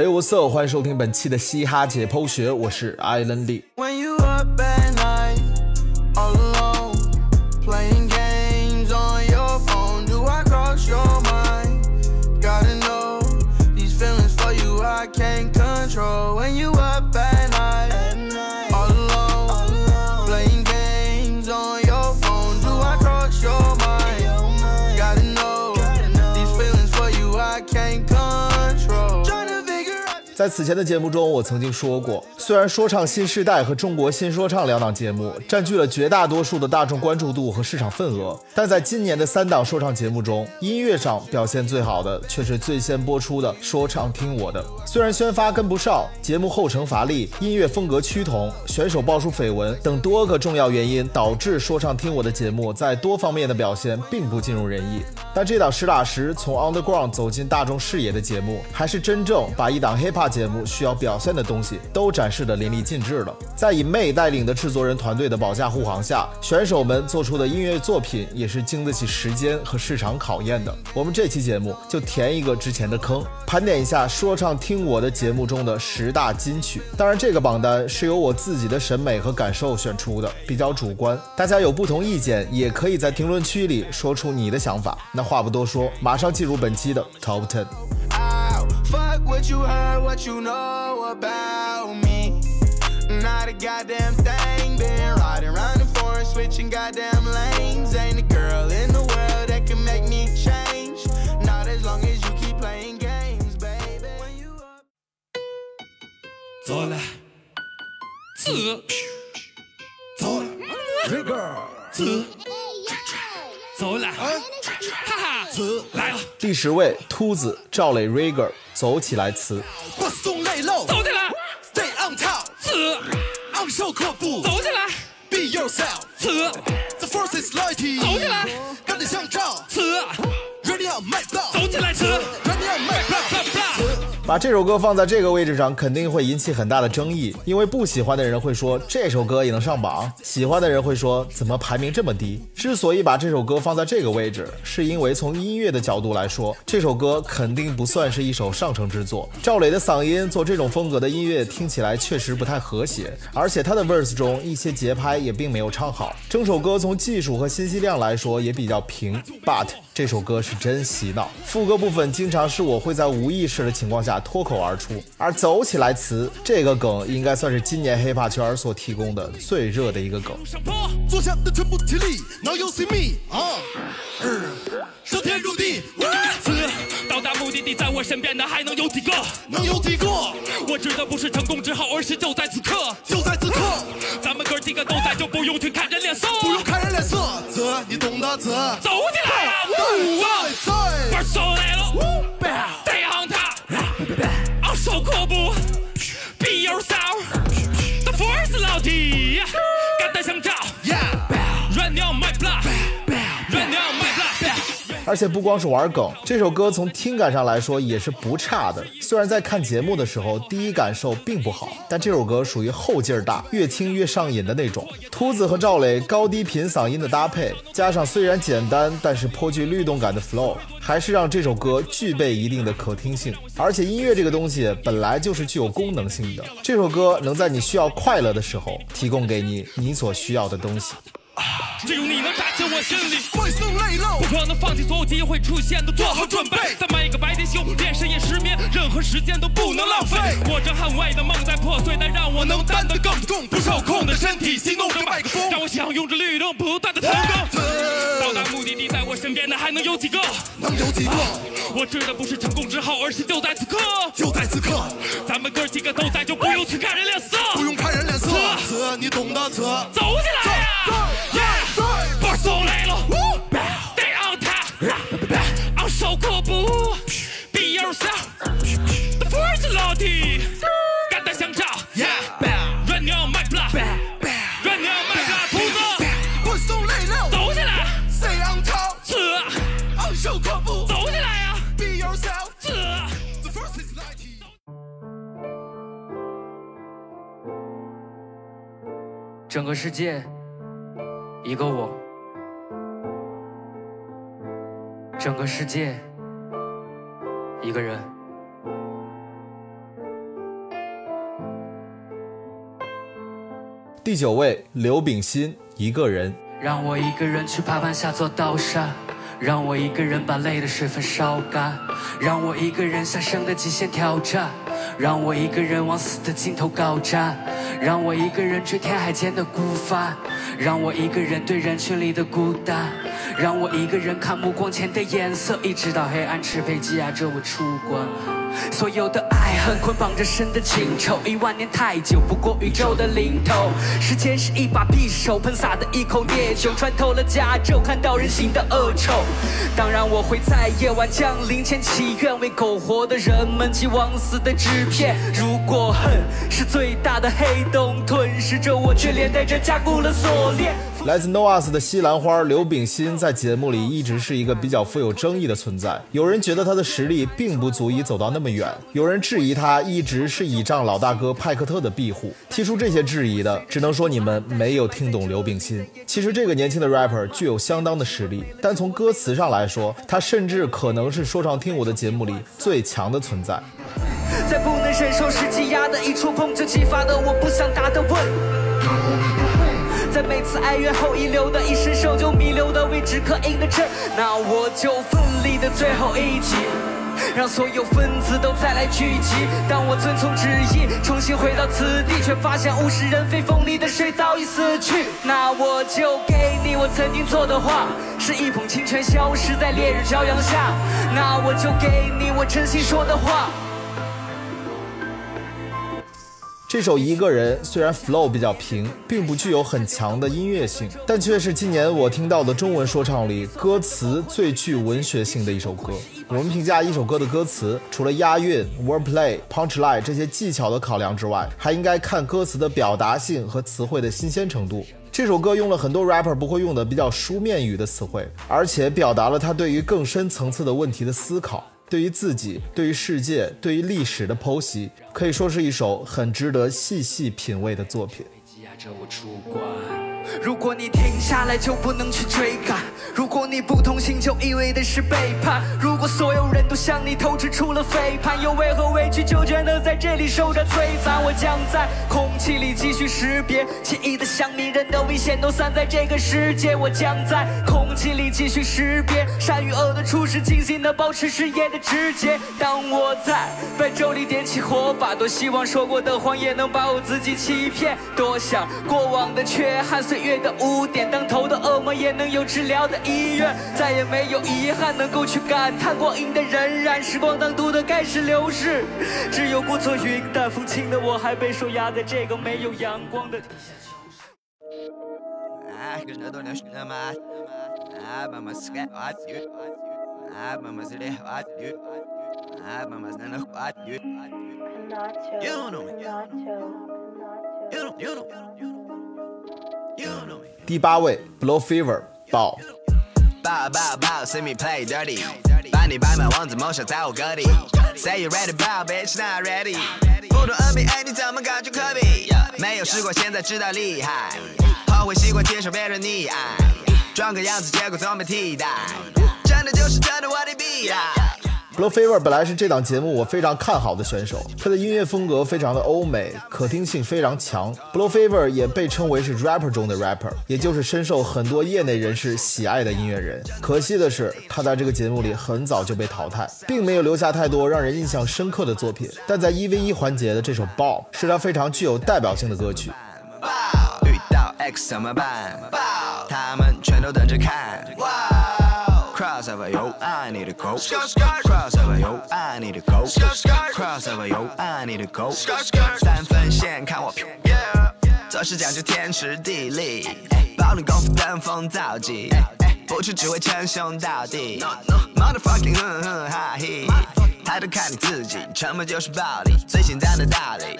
Hey what's up？欢迎收听本期的嘻哈解剖学，我是艾伦利。此前的节目中，我曾经说过，虽然说唱新时代和中国新说唱两档节目占据了绝大多数的大众关注度和市场份额，但在今年的三档说唱节目中，音乐上表现最好的却是最先播出的《说唱听我的》。虽然宣发跟不上，节目后程乏力，音乐风格趋同，选手爆出绯闻等多个重要原因，导致《说唱听我的》节目在多方面的表现并不尽如人意。但这档实打实从 underground 走进大众视野的节目，还是真正把一档 hiphop 节目需要表现的东西都展示得淋漓尽致了。在以妹带领的制作人团队的保驾护航下，选手们做出的音乐作品也是经得起时间和市场考验的。我们这期节目就填一个之前的坑，盘点一下说唱听我的节目中的十大金曲。当然，这个榜单是由我自己的审美和感受选出的，比较主观。大家有不同意见，也可以在评论区里说出你的想法。那话不多说，马上进入本期的 Top Ten。Fuck what you heard, what you know about me. Not a goddamn thing. Been riding around the forest, switching goddamn lanes. Ain't a girl in the world that can make me change. Not as long as you keep playing games, baby. When you up 走了，走，走了，走，走了，哈哈，走来了，第十位，秃子赵磊 Rigger 走起来词。昂首阔步走起来，，Be yourself。此，The force is mighty，走起来，跟你相照此，，Ready on my block，走起来，此，Ready on my 啪 block，啪啪，把这首歌放在这个位置上，肯定会引起很大的争议，因为不喜欢的人会说这首歌也能上榜，喜欢的人会说怎么排名这么低。之所以把这首歌放在这个位置，是因为从音乐的角度来说，这首歌肯定不算是一首上乘之作。赵磊的嗓音做这种风格的音乐听起来确实不太和谐，而且他的 verse 中一些节拍也并没有唱好。整首歌从技术和信息量来说也比较平，but 这首歌是真洗脑，副歌部分经常是我会在无意识的情况下脱口而出，而走起来词这个梗应该算是今年 hiphop 圈所提供的最热的一个梗。上坡，坐下的全部起立，Now you see me，啊，嗯升天入地，此，到达目的地，在我身边的还能有几个？能有几个？我指的不是成功之后，而是就在此刻，就在此刻，咱们哥几个都在，就不用去看人脸色，不用看人脸色，泽你懂得字，走起来呀，在哇！在玩手来了而且不光是玩梗，这首歌从听感上来说也是不差的。虽然在看节目的时候第一感受并不好，但这首歌属于后劲儿大，越听越上瘾的那种。秃子和赵磊高低频嗓音的搭配，加上虽然简单但是颇具律动感的 flow，还是让这首歌具备一定的可听性。而且音乐这个东西本来就是具有功能性的，这首歌能在你需要快乐的时候提供给你你所需要的东西。只有你能扎进我心里。会送泪漏不，可能放弃所有机会出现的，做好准备。在每个白天修炼深夜失眠，任何时间都不能浪费。我这捍卫的梦在破碎，但让我能担得更重。不受控的身体，行动着麦克风，让我享用着律动，不断的成功。到达目的地，在我身边的还能有几个？能有几个？我指的不是成功之后，而是就在此刻。就在此刻，咱们哥几个都在，就不用去看人脸色。不用看人脸色，泽你懂得泽，走起来个世界，一个我。整个世界，一个人。第九位，刘秉新，一个人。让我一个人去爬完下座刀山。让我一个人把泪的水分烧干，让我一个人向生的极限挑战，让我一个人往死的尽头高站，让我一个人追天海间的孤帆，让我一个人对人群里的孤单，让我一个人看目光前的颜色，一直到黑暗赤背羁押着我出关。所有的爱恨捆绑着神的情仇，一万年太久，不过宇宙的零头。时间是一把匕首，喷洒的一口烈酒，穿透了甲胄，看到人心的恶臭。当然，我会在夜晚降临前祈愿，为苟活的人们寄往死的纸片。如果恨是最大的黑洞，吞噬着我，却连带着加固了锁链。来自 NOAS 的西兰花刘炳新在节目里一直是一个比较富有争议的存在。有人觉得他的实力并不足以走到那么远，有人质疑他一直是倚仗老大哥派克特的庇护。提出这些质疑的，只能说你们没有听懂刘炳新。其实这个年轻的 rapper 具有相当的实力，但从歌词上来说，他甚至可能是说唱听我的节目里最强的存在。在不能忍受时积压的一触碰，就激发的我不想答的问。在每次哀怨后遗留的一伸手就弥留的位置刻印的针，那我就奋力的最后一击，让所有分子都再来聚集。当我遵从旨意重新回到此地，却发现物是人非，风里的水早已死去。那我就给你我曾经做的话，是一捧清泉消失在烈日骄阳下。那我就给你我真心说的话。这首《一个人》虽然 flow 比较平，并不具有很强的音乐性，但却是今年我听到的中文说唱里歌词最具文学性的一首歌。我们评价一首歌的歌词，除了押韵、wordplay、punchline 这些技巧的考量之外，还应该看歌词的表达性和词汇的新鲜程度。这首歌用了很多 rapper 不会用的比较书面语的词汇，而且表达了他对于更深层次的问题的思考。对于自己、对于世界、对于历史的剖析，可以说是一首很值得细细品味的作品。着我出关如果你停下来就不能去追赶，如果你不同行就意味的是背叛。如果所有人都向你透支出了背叛，又为何委屈求全的在这里受着摧残？我将在空气里继续识别，轻易的想迷人的危险都散在这个世界。我将在空气里继续识别，善与恶的初始，精心的保持视野的直接。当我在白昼里点起火把，多希望说过的谎也能把我自己欺骗，多想过往的缺憾岁月。的污点，当头的恶魔也能有治疗的医院，再也没有遗憾能够去感叹光阴的荏苒，时光当毒的开始流逝，只有故作云淡风轻的我，还被收压在这个没有阳光的地下消第八位，Blow Fever，爆。爆爆爆，See me play dirty，把你摆满王子梦想在我歌里。Say you ready，爆，Bitch not ready。不懂 NBA，你怎么感觉科比？没有试过，现在知道厉害。后悔习惯接受别人溺爱，装个样子，结果总被替代。真的就是真的，我的必然。Blow Fever 本来是这档节目我非常看好的选手，他的音乐风格非常的欧美，可听性非常强。Blow Fever 也被称为是 rapper 中的 rapper，也就是深受很多业内人士喜爱的音乐人。可惜的是，他在这个节目里很早就被淘汰，并没有留下太多让人印象深刻的作品。但在一 v 一环节的这首《爆》是他非常具有代表性的歌曲。遇到 X 怎么办？他们全都等着看。Crossover 有爱你的狗，Crossover 有爱你的狗，Crossover 有爱你的狗，三分线看我，做事讲究天时地利，保你功夫登峰造极，不去只会称兄道弟，Motherfucking 哼哼哈嘿，抬头看你自己，沉默就是暴力，最简单的道理。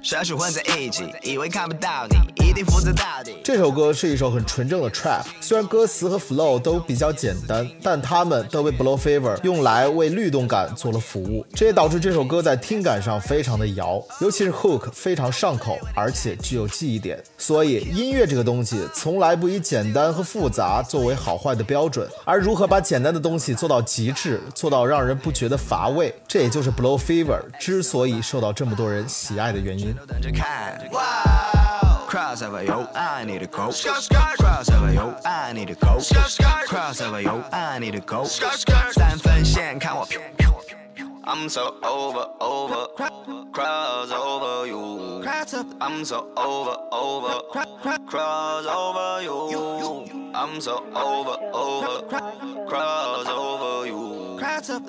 社畜混在一起，以为看不到你，一定负责到底。这首歌是一首很纯正的 trap，虽然歌词和 flow 都比较简单，但他们都被 Blow Fever 用来为律动感做了服务，这也导致这首歌在听感上非常的摇，尤其是 hook 非常上口，而且具有记忆点。所以音乐这个东西从来不以简单和复杂作为好坏的标准，而如何把简单的东西做到极致，做到让人不觉得乏味，这也就是 Blow Fever 之所以受到这么多人喜爱的原因。三分线看我飘飘飘飘。I'm so over, over, cross over you. I'm so over, over, cross over you. I'm so over, over, cross over you.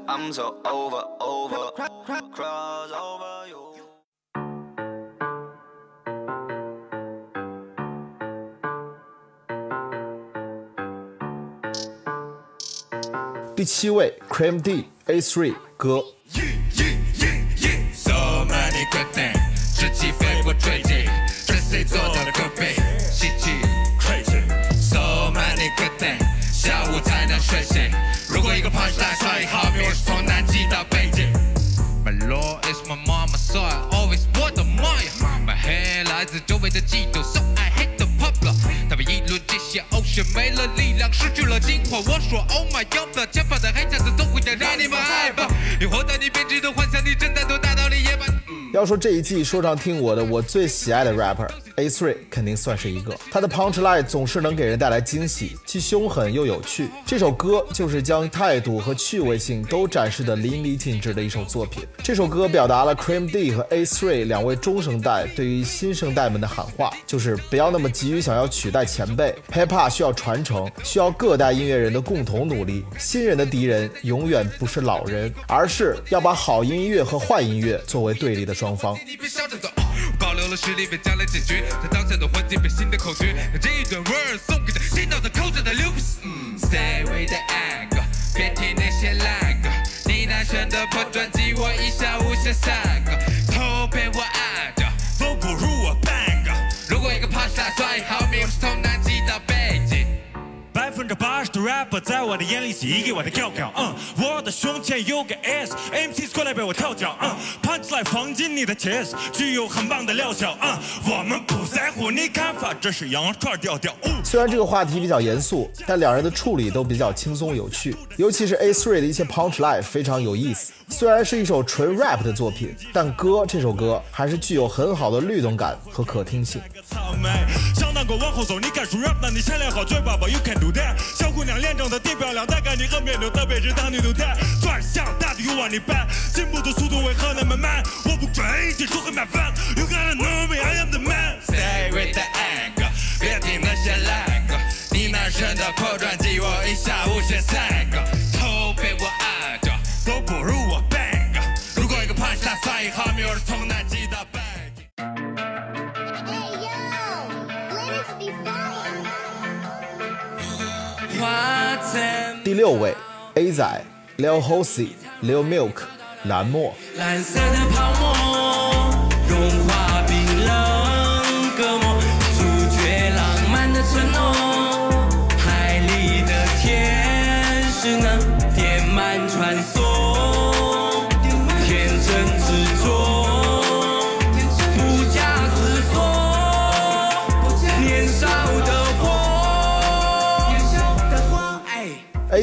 I'm so over, over, cross over you. Cream D A Three 歌。things，直起飞我坠进，是谁做到的隔壁？喜剧 crazy。So many good things，下午才能睡醒。如果一个 punchline 算一毫米，我是从南极到北极。My law is my mama, so I always 我的妈呀！My hair 来自周围的嫉妒，so I hate the popular。他们议论这些 ocean 没了力量，失去了精华。我说 Oh my God，前方的黑匣子总会让你们害怕。你活在你编织的幻想里，真太多大道理。要说这一季说唱听我的，我最喜爱的 rapper A3 肯定算是一个。他的 punchline 总是能给人带来惊喜，既凶狠又有趣。这首歌就是将态度和趣味性都展示的淋漓尽致的一首作品。这首歌表达了 Cream D 和 A3 两位中生代对于新生代们的喊话，就是不要那么急于想要取代前辈，hip hop 需要传承，需要各代音乐人的共同努力。新人的敌人永远不是老人，而是要把好音乐和坏音乐作为对立的双方。你别笑着走，保留了实力被将来解决，在当下的环境被新的口诀。这一段 word 送给这洗脑的抠着的流皮。嗯，Stay with the angle，别听那些烂歌。你难选的破专辑，我一下无限三个，头被我按着，都不如我半个。如果一个 punchline 算一毫米，我是从南极到北极。百的 rapper 在我的眼里是一个我的调调，嗯，我的胸前有个 S，MCs 过来被我跳脚，嗯，punchline 放进你的 chest，具有很棒的疗效，嗯，我们不在乎你看法，这是羊肉串调调，嗯。虽然这个话题比较严肃，但两人的处理都比较轻松有趣，尤其是 A3 的一些 punchline 非常有意思。虽然是一首纯 rap 的作品，但歌这首歌还是具有很好的律动感和可听性。草莓，想当个往后走，你敢说 rap，那你先练好嘴巴吧，You can do that。小姑娘脸长得挺漂亮，但感觉和面牛特别是当女都甜，转向大的欲望你办，进步的速度为何那么慢？我不追，技术很麻烦，You gotta know me, I am the man。Stay with the angle，别听那些烂歌。你男神的破专辑，我一下无限三个，头被我按着，都不如第六位 A 仔 Lil Hosey Lil Milk 蓝墨。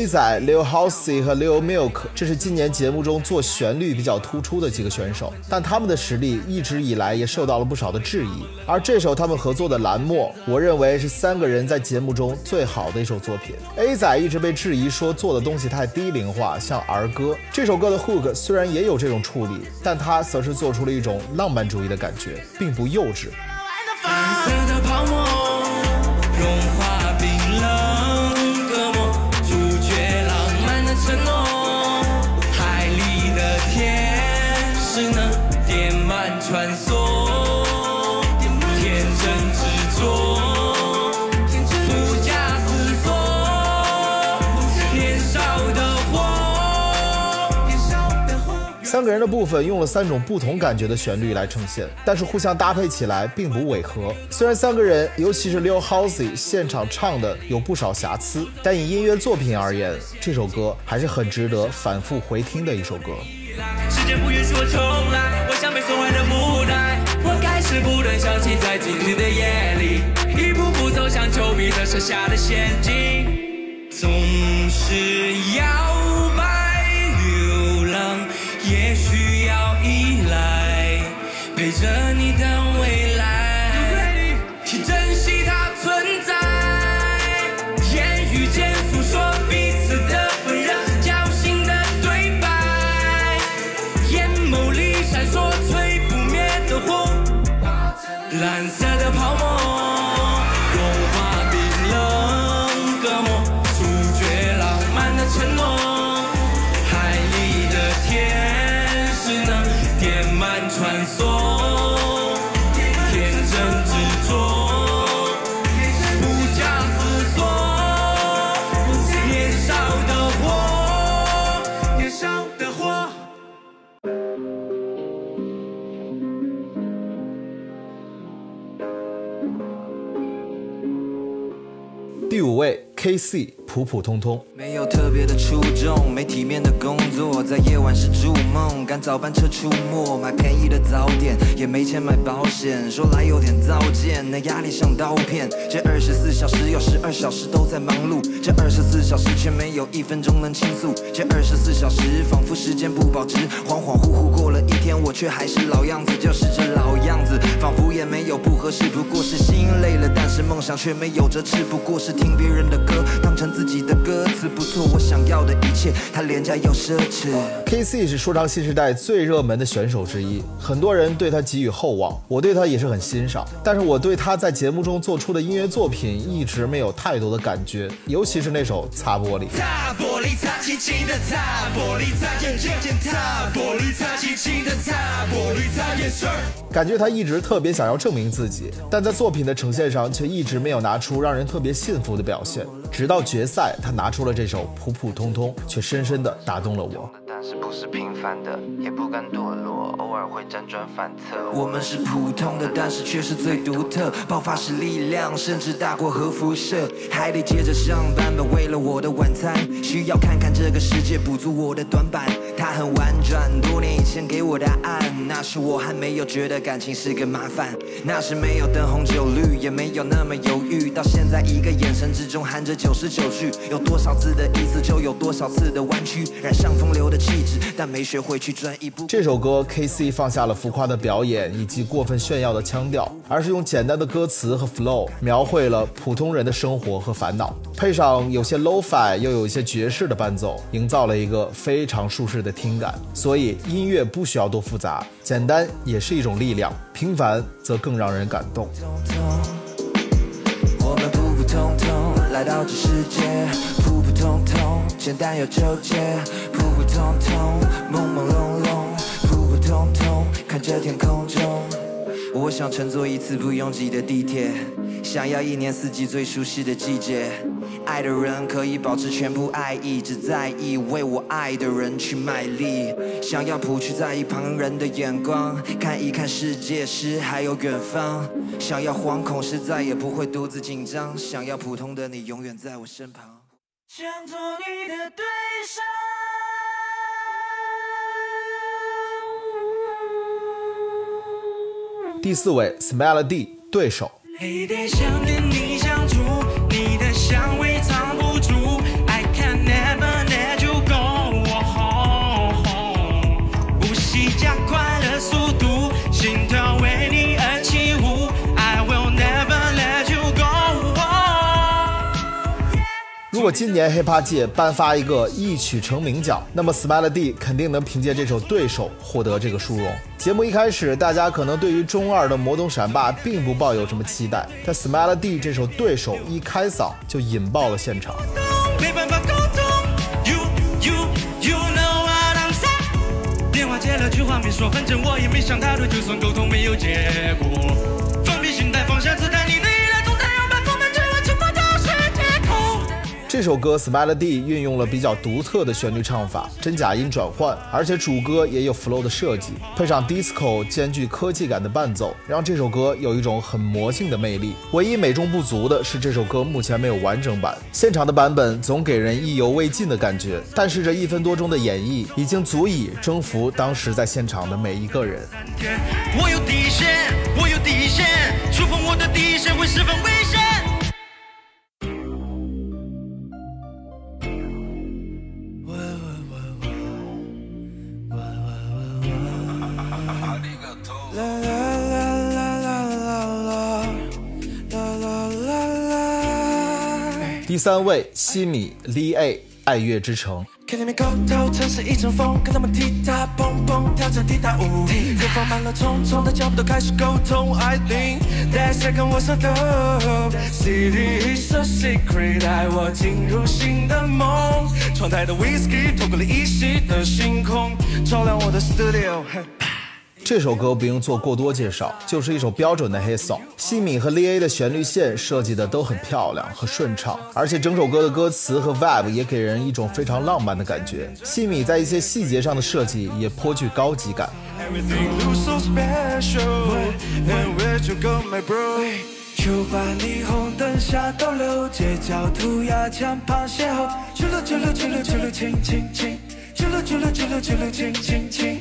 A 仔、Lil Hosey 和 Lil Milk，这是今年节目中做旋律比较突出的几个选手，但他们的实力一直以来也受到了不少的质疑。而这首他们合作的《蓝墨》，我认为是三个人在节目中最好的一首作品。A 仔一直被质疑说做的东西太低龄化，像儿歌。这首歌的 hook 虽然也有这种处理，但他则是做出了一种浪漫主义的感觉，并不幼稚。三个人的部分用了三种不同感觉的旋律来呈现，但是互相搭配起来并不违和。虽然三个人，尤其是 Lil Hosey 现场唱的有不少瑕疵，但以音乐作品而言，这首歌还是很值得反复回听的一首歌。时间不允许我重来，我像被损坏的木乃，我开始不断想起在静止的夜里，一步步走向丘比特设下的陷阱，总是摇陪着你的未来，去珍惜它存在。言语间诉说彼此的温热，交心的对白。眼眸里闪烁最不灭的火，蓝色。KC 普普通通。特别的出众，没体面的工作，在夜晚是筑梦，赶早班车出没，买便宜的早点，也没钱买保险，说来有点糟践，那压力像刀片。这二十四小时有十二小时都在忙碌，这二十四小时却没有一分钟能倾诉，这二十四小时仿佛时间不保值，恍恍惚惚过了一天，我却还是老样子，就是这老样子，仿佛也没有不合适，不过是心累了，但是梦想却没有折翅，不过是听别人的歌当成自己的歌词，不做我想要的一切，它廉价又奢侈。KC 是说唱新时代最热门的选手之一，很多人对他给予厚望，我对他也是很欣赏。但是我对他在节目中做出的音乐作品一直没有太多的感觉，尤其是那首《擦玻璃》。擦玻璃，擦轻轻的擦玻璃，擦眼眼眼擦玻璃，擦轻轻的擦玻璃，擦眼神儿。感觉他一直特别想要证明自己，但在作品的呈现上却一直没有拿出让人特别信服的表现。直到决赛，他拿出了这首普普通通，却深深地打动了我。但是不是平凡的，也不敢堕落，偶尔会辗转反侧。我们是普通的，但是却是最独特，爆发式力量甚至大过核辐射。还得接着上班吧，为了我的晚餐，需要看看这个世界，补足我的短板。它很婉转，多年以前给我答案，那时我还没有觉得感情是个麻烦，那时没有灯红酒绿，也没有那么犹豫，到现在一个眼神之中含着九十九句，有多少字的意思就有多少次的弯曲，染上风流的但没学会去转一。这首歌，KC 放下了浮夸的表演以及过分炫耀的腔调，而是用简单的歌词和 flow 描绘了普通人的生活和烦恼，配上有些 low-fi 又有一些爵士的伴奏，营造了一个非常舒适的听感。所以音乐不需要多复杂，简单也是一种力量，平凡则更让人感动。来到这世界，普普通通，简单又纠结，普普通通，朦朦胧胧，普普通通，看着天空中。我想乘坐一次不拥挤的地铁，想要一年四季最舒适的季节。爱的人可以保持全部爱意，只在意为我爱的人去卖力。想要不去在意旁人的眼光，看一看世界时还有远方。想要惶恐时再也不会独自紧张，想要普通的你永远在我身旁。想做你的对手。第四位 Smelody 对手。黑得想跟你相处，你的香味藏不住，I can never let you go。呼吸加快了速度，心跳为你而起舞，I will never let you go。如果今年 hiphop 界颁发一个一曲成名奖，那么 Smelody 肯定能凭借这首《对手》获得这个殊荣。节目一开始，大家可能对于中二的魔动闪霸并不抱有什么期待，但 Smile D 这首《对手》一开嗓就引爆了现场。没办法沟通，You you you know what I'm saying。电话接了句话没说，反正我也没想太多，就算沟通没有结果，这首歌 Smile D 运用了比较独特的旋律唱法，真假音转换，而且主歌也有 flow 的设计，配上 disco 兼具科技感的伴奏，让这首歌有一种很魔性的魅力。唯一美中不足的是，这首歌目前没有完整版，现场的版本总给人意犹未尽的感觉。但是这一分多钟的演绎，已经足以征服当时在现场的每一个人。我有底线，我有底线，触碰我的底线会十分危险。第三位，西米 Lee A 爱乐之城。看他们口头城市一阵风，跟他们踢踏蹦蹦跳着踢踏舞，再放慢了匆匆的脚步，都开始沟通。I think that second was a dope. City is a secret，带我进入新的梦。窗台的 whiskey 透过了依稀的星空，照亮我的 studio。这首歌不用做过多介绍，就是一首标准的 hit song。西米和 Lee A 的旋律线设计的都很漂亮和顺畅，而且整首歌的歌词和 vibe 也给人一种非常浪漫的感觉。西米在一些细节上的设计也颇具高级感。Everything looks so special. And where'd you go, my bro? 酒吧霓虹灯下逗留，街角涂鸦墙旁邂逅，去了去了去了去了亲亲亲，去了去了去了去了亲亲亲。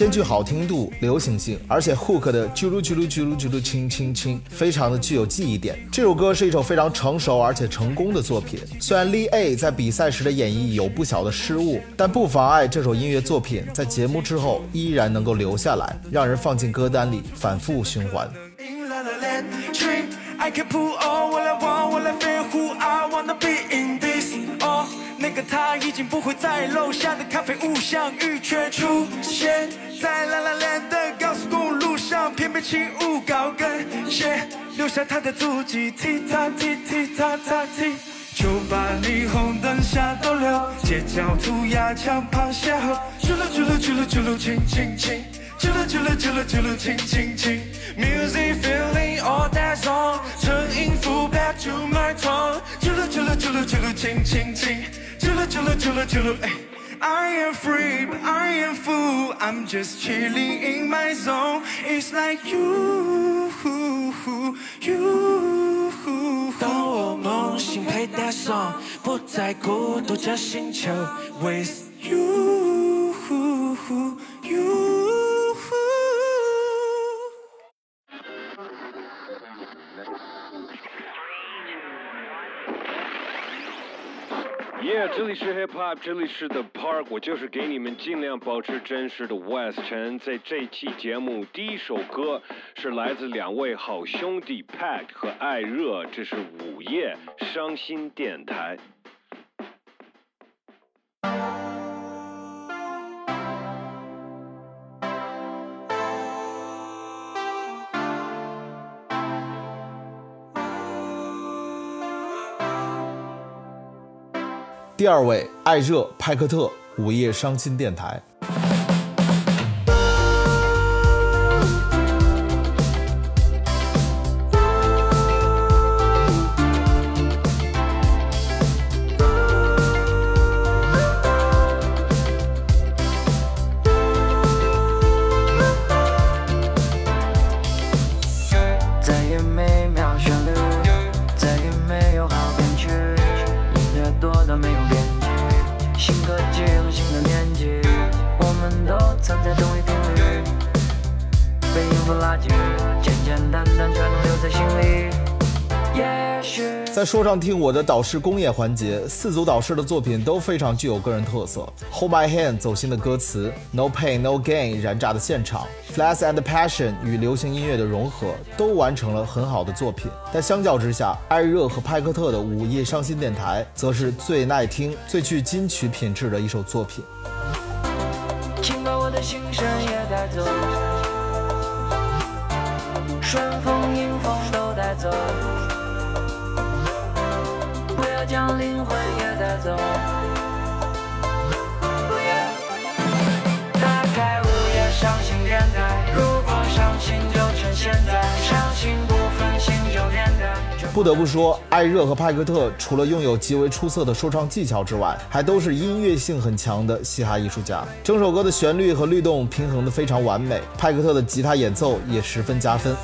兼具好听度、流行性，而且 hook 的啾噜啾噜啾噜啾噜轻轻轻，非常的具有记忆点。这首歌是一首非常成熟而且成功的作品。虽然 Lee A 在比赛时的演绎有不小的失误，但不妨碍这首音乐作品在节目之后依然能够留下来，让人放进歌单里反复循环。In La La Land, dream, I can 个他已经不会在楼下的咖啡屋相遇，却出现在啦啦 land 的高速公路上，翩翩起舞高跟鞋，留下他的足迹，踢踏踢踢踏踏踢。酒吧霓虹灯下逗留，街角涂鸦墙旁邂逅，去了去了去了去了亲亲亲。去了去了去了去了，亲亲亲。Music feeling all that song，声音符 back to my tongue。去了去了去了去了，亲亲亲。去了去了去了去了，哎。I am free, but I am full. I'm just chilling in my zone. It's like you, you. 当我梦醒配戴上，不再孤独这星球。With you, you. Yeah，这里是 Hip Hop，这里是 The Park，我就是给你们尽量保持真实的 West 陈。在这期节目，第一首歌是来自两位好兄弟 Pack 和艾热，这是午夜伤心电台。第二位，艾热派克特，午夜伤心电台。简单单全都留在心里。也许。在说唱听我的导师公演环节，四组导师的作品都非常具有个人特色。Hold My Hand 走心的歌词，No Pain No Gain 燃炸的现场，Flash and Passion 与流行音乐的融合，都完成了很好的作品。但相较之下，艾热和派克特的午夜伤心电台，则是最耐听、最具金曲品质的一首作品。走，不要将灵魂也带走。不得不说，艾热和派克特除了拥有极为出色的说唱技巧之外，还都是音乐性很强的嘻哈艺术家。整首歌的旋律和律动平衡的非常完美，派克特的吉他演奏也十分加分。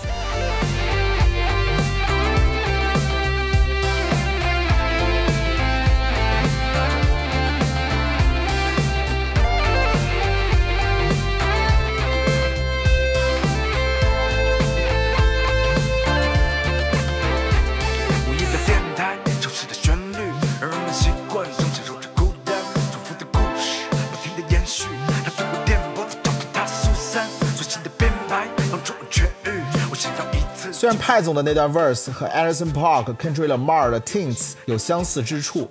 派总的那段 verse 和 Alison park central amar 的 Tints 有相似之处，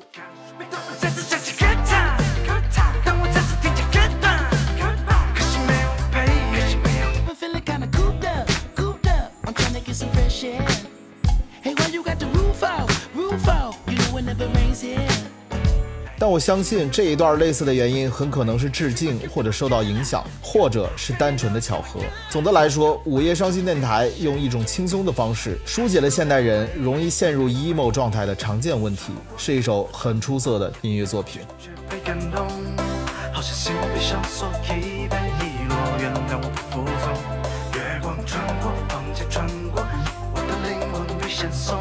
我相信这一段类似的原因很可能是致敬，或者受到影响，或者是单纯的巧合。总的来说，午夜伤心电台用一种轻松的方式疏解了现代人容易陷入 emo 状态的常见问题，是一首很出色的音乐作品。月光穿过房间，穿过我的灵魂被闪送，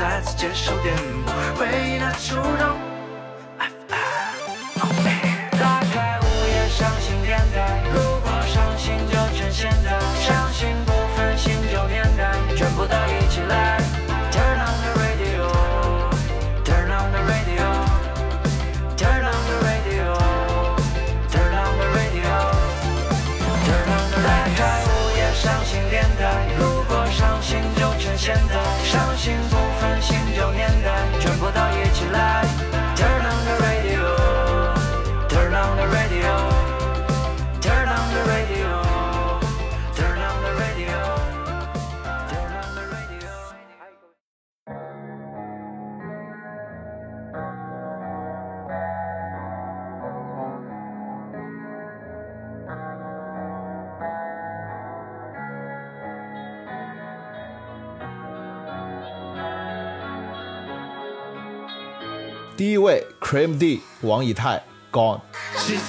再次接受颠簸，回忆的触动。第一位 Cream D 王以太 Gone。She's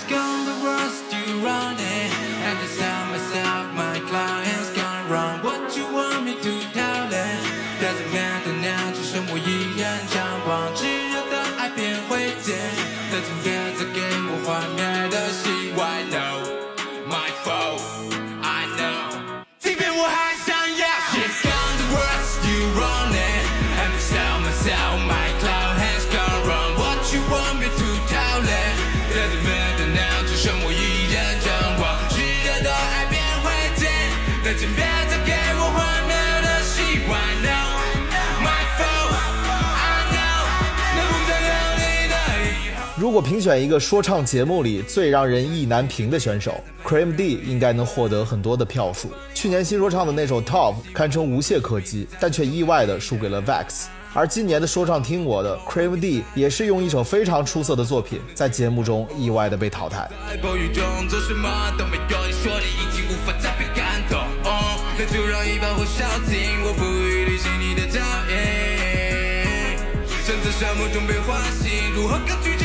如果评选一个说唱节目里最让人意难平的选手，Cream D 应该能获得很多的票数。去年新说唱的那首 Top 堪称无懈可击，但却意外的输给了 Vex。而今年的说唱听我的 Cream D 也是用一首非常出色的作品，在节目中意外的被淘汰。在暴雨中做什么都没用，你说你已经无法再被感动，哦那就让一把火烧尽，我不予履行你的脚印。身在沙漠中被唤醒，如何抗拒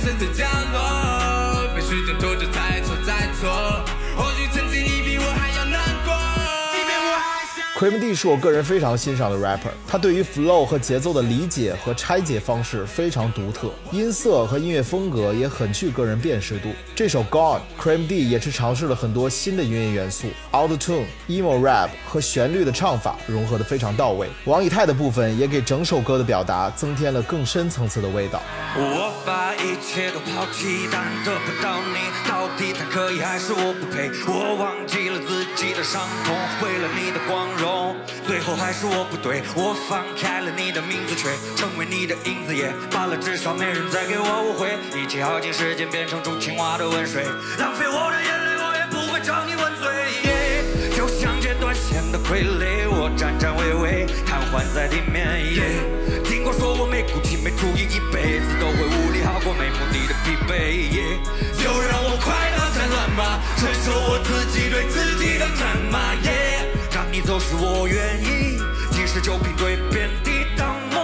碎片还剩在角落，被时间拖着再错再错。Cream D 是我个人非常欣赏的 rapper，他对于 flow 和节奏的理解和拆解方式非常独特，音色和音乐风格也很具个人辨识度。这首 Gone，Cream D 也是尝试了很多新的音乐元素，auto tune、emo rap 和旋律的唱法融合得非常到位。王以太的部分也给整首歌的表达增添了更深层次的味道。我把一切都抛弃，但得不到你，到底他可以还是我不配？我忘记了自己的伤痛，为了你的光荣，最后还是我不对。我放开了你的名字，却成为你的影子也罢了，至少没人再给我误会。一切耗尽时间，变成种青蛙的温水，浪费我的眼泪，我也不会找你问罪。耶就像截断线的傀儡，我颤颤巍巍，瘫痪在地面。耶尽管说我没骨气，没主意，一辈子都会无力，好过没目的的疲惫。耶就让我快乐战乱吧，承受我自己对自己的战骂。你走是我愿意，即使酒瓶对遍地当梦。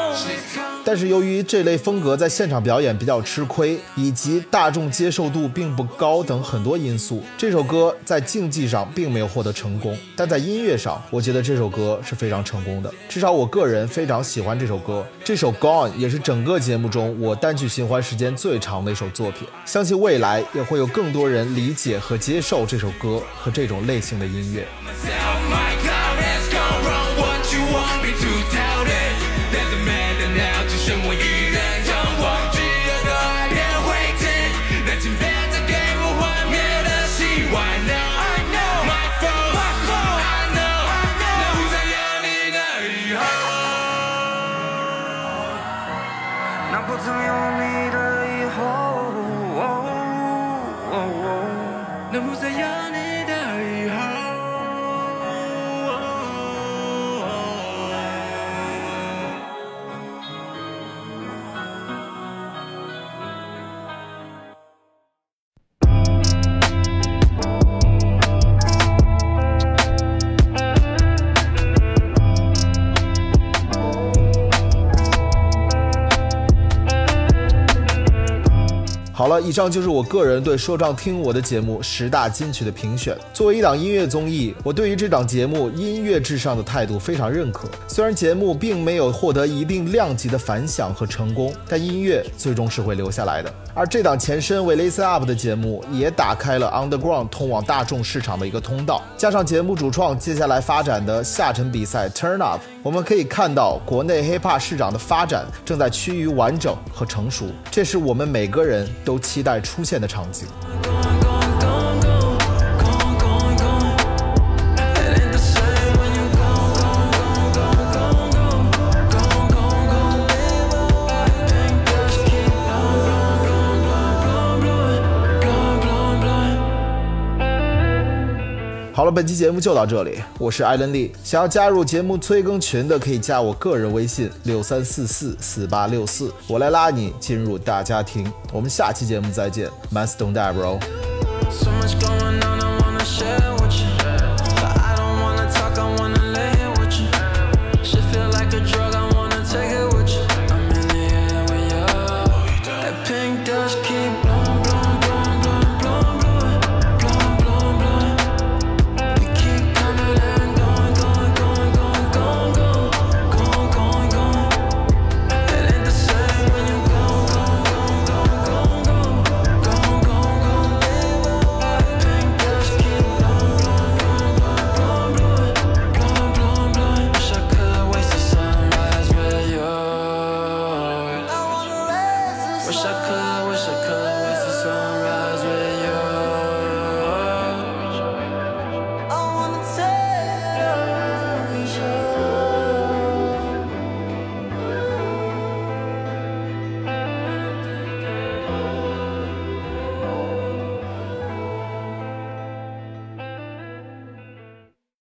但是由于这类风格在现场表演比较吃亏，以及大众接受度并不高等很多因素，这首歌在竞技上并没有获得成功。但在音乐上，我觉得这首歌是非常成功的，至少我个人非常喜欢这首歌。这首 Gone 也是整个节目中我单曲循环时间最长的一首作品。相信未来也会有更多人理解和接受这首歌和这种类型的音乐。以上就是我个人对说唱听我的节目十大金曲的评选。作为一档音乐综艺，我对于这档节目音乐至上的态度非常认可。虽然节目并没有获得一定量级的反响和成功，但音乐最终是会留下来的。而这档前身为 Listen Up 的节目，也打开了 Underground 通往大众市场的一个通道。加上节目主创接下来发展的下沉比赛 Turn Up，我们可以看到国内 hiphop 市场的发展正在趋于完整和成熟，这是我们每个人都期待出现的场景。了，本期节目就到这里，我是艾伦利。想要加入节目催更群的，可以加我个人微信六三四四四八六四，我来拉你进入大家庭。我们下期节目再见，Man Stone Die Bro。